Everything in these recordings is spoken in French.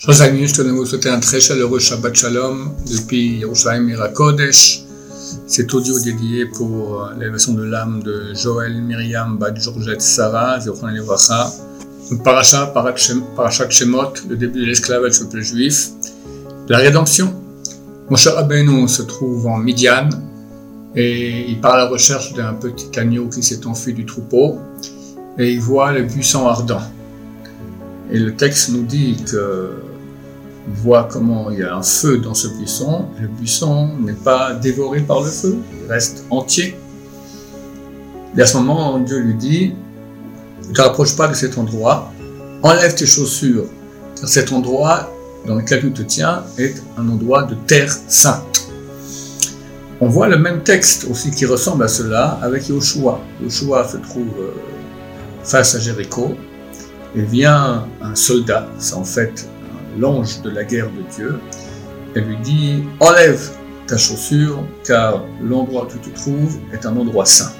Chers amis, je tenais à vous souhaiter un très chaleureux Shabbat Shalom depuis Yerushalayim Mirakodesh. Cet audio dédié pour l'élévation de l'âme de Joël Myriam Bat Georgette Sarah, Zéphon Levracha. Paracha, Parachat Shemot, le début de l'esclavage du peuple juif. La rédemption. Moshe Rabbeinu se trouve en Midian et il part à la recherche d'un petit agneau qui s'est enfui du troupeau et il voit le buisson ardent. Et le texte nous dit que voit comment il y a un feu dans ce buisson. Le buisson n'est pas dévoré par le feu, il reste entier. Et à ce moment, Dieu lui dit, ne te rapproche pas de cet endroit, enlève tes chaussures, car cet endroit dans lequel tu te tiens est un endroit de terre sainte. On voit le même texte aussi qui ressemble à cela avec Yoshua. Yoshua se trouve euh, face à Jéricho et vient un soldat, c'est en fait l'ange de la guerre de Dieu, elle lui dit Enlève ta chaussure, car l'endroit où tu te trouves est un endroit saint.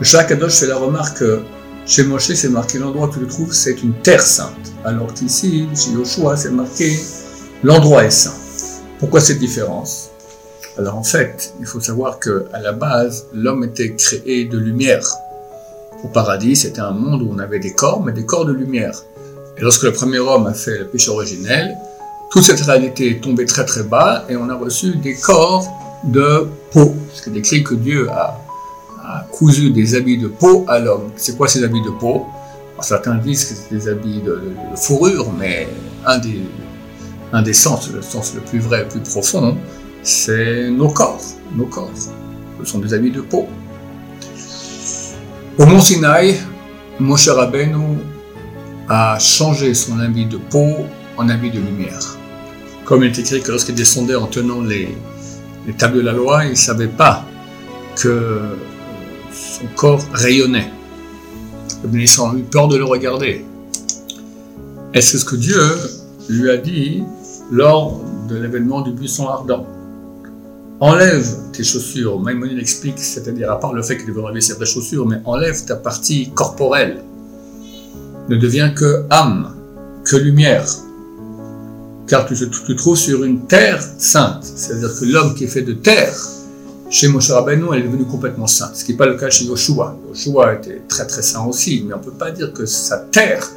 Le Shakadosh fait la remarque que chez Moshe, c'est marqué l'endroit où tu te trouves, c'est une terre sainte, alors qu'ici, chez Yoshua, c'est marqué l'endroit est saint. Pourquoi cette différence? Alors en fait, il faut savoir que à la base, l'homme était créé de lumière. Au paradis, c'était un monde où on avait des corps, mais des corps de lumière. Et lorsque le premier homme a fait le péché originel, toute cette réalité est tombée très très bas et on a reçu des corps de peau. C'est décrit que Dieu a, cousu des habits de peau à l'homme. C'est quoi ces habits de peau Certains disent que c'est des habits de, fourrure, mais un des, un des sens, le sens le plus vrai, le plus profond, c'est nos corps. Nos corps. Ce sont des habits de peau. Au Mont Sinaï, Moshe Rabbeinu a changé son habit de peau en habit de lumière. Comme il est écrit que lorsqu'il descendait en tenant les, les tables de la loi, il ne savait pas que son corps rayonnait. Les ont eu peur de le regarder. Et c'est ce que Dieu lui a dit lors de l'événement du buisson ardent. Enlève tes chaussures. Maïmonide explique, c'est-à-dire à part le fait qu'il devait enlever ses vraies chaussures, mais enlève ta partie corporelle ne devient que âme, que lumière. Car tu te trouves sur une terre sainte, c'est-à-dire que l'homme qui est fait de terre, chez Moshe Rabbeinu, elle est devenue complètement sainte, ce qui n'est pas le cas chez Yoshua. Yoshua était très très saint aussi, mais on ne peut pas dire que sa terre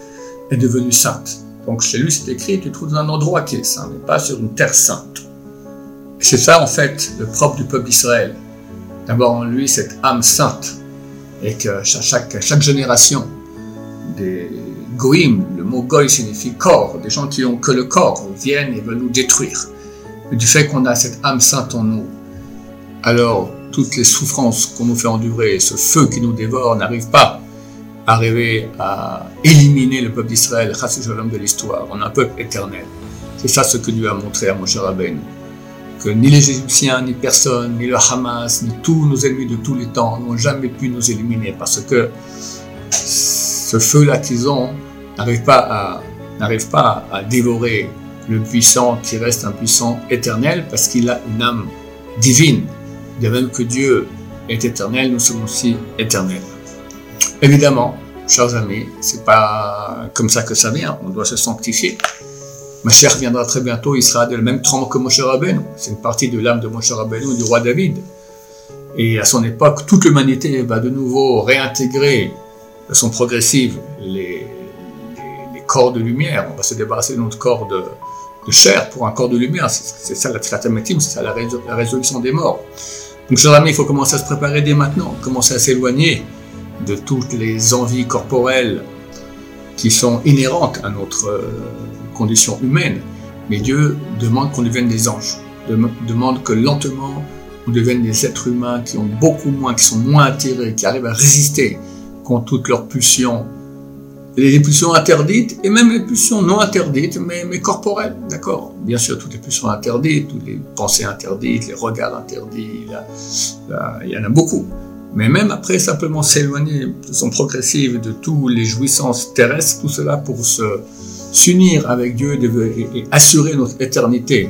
est devenue sainte. Donc chez lui, c'est écrit, tu te trouves dans un endroit qui est saint, mais pas sur une terre sainte. Et c'est ça, en fait, le propre du peuple d'Israël. D'avoir en lui cette âme sainte, et que chaque, chaque génération, des le mot goy signifie corps, des gens qui ont que le corps, viennent et veulent nous détruire. du fait qu'on a cette âme sainte en nous, alors toutes les souffrances qu'on nous fait endurer, ce feu qui nous dévore, n'arrive pas à arriver à éliminer le peuple d'Israël, l'homme de l'histoire. On a un peuple éternel. C'est ça ce que Dieu a montré à Moshe Rabbeinu. Que ni les Égyptiens, ni personne, ni le Hamas, ni tous nos ennemis de tous les temps n'ont jamais pu nous éliminer parce que ce feu-là qu'ils ont n'arrive pas à, pas à dévorer le puissant qui reste un puissant éternel parce qu'il a une âme divine. De même que Dieu est éternel, nous sommes aussi éternels. Évidemment, chers amis, c'est pas comme ça que ça vient. On doit se sanctifier. Ma chère viendra très bientôt, il sera de la même trempe que Moshe Rabbeinu. C'est une partie de l'âme de Moshe Rabbeinu, du roi David. Et à son époque, toute l'humanité va de nouveau réintégrer sont progressives les, les, corps de lumière. On va se débarrasser de notre corps de, chair pour un corps de lumière. C'est ça la c'est ça la, résolution des morts. Donc, chers amis, il faut commencer à se préparer dès maintenant, commencer à s'éloigner de toutes les envies corporelles qui sont inhérentes à notre euh, condition humaine. Mais Dieu demande qu'on devienne des anges, demande que lentement on devienne des êtres humains qui ont beaucoup moins, qui sont moins attirés, qui arrivent à résister ont toutes leurs pulsions, les pulsions interdites et même les pulsions non interdites, mais, corporelles, d'accord Bien sûr, toutes les pulsions interdites, toutes les pensées interdites, les regards interdits, il y en a beaucoup. Mais même après, simplement s'éloigner de façon progressive de tous les jouissances terrestres, tout cela pour s'unir avec Dieu et, assurer notre éternité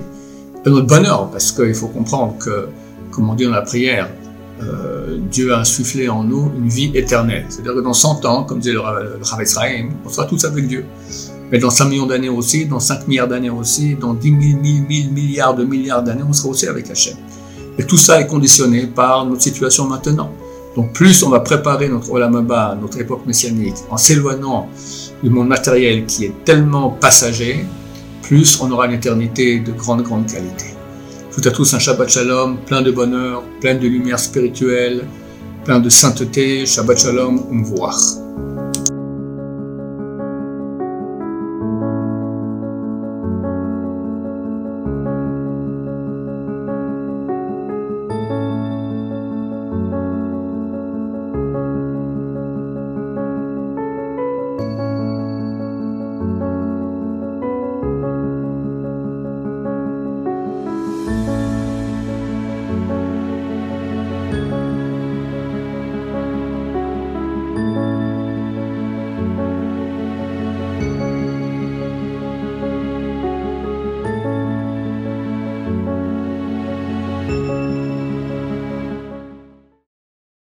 et notre bonheur, parce qu'il faut comprendre que, comme on dit dans la prière, euh, Dieu a insufflé en nous une vie éternelle. C'est-à-dire que dans 100 ans, comme disait le, le Rav on sera tous avec Dieu. Mais dans 5 millions d'années aussi, dans 5 milliards d'années aussi, dans 10 000, 1000, 1000 milliards de milliards d'années, on sera aussi avec Hachem. Et tout ça est conditionné par notre situation maintenant. Donc plus on va préparer notre Olam notre époque messianique, en s'éloignant du monde matériel qui est tellement passager, plus on aura une éternité de grande, grande qualité. Tout à tous un Shabbat Shalom, plein de bonheur, plein de lumière spirituelle, plein de sainteté. Shabbat Shalom, voir.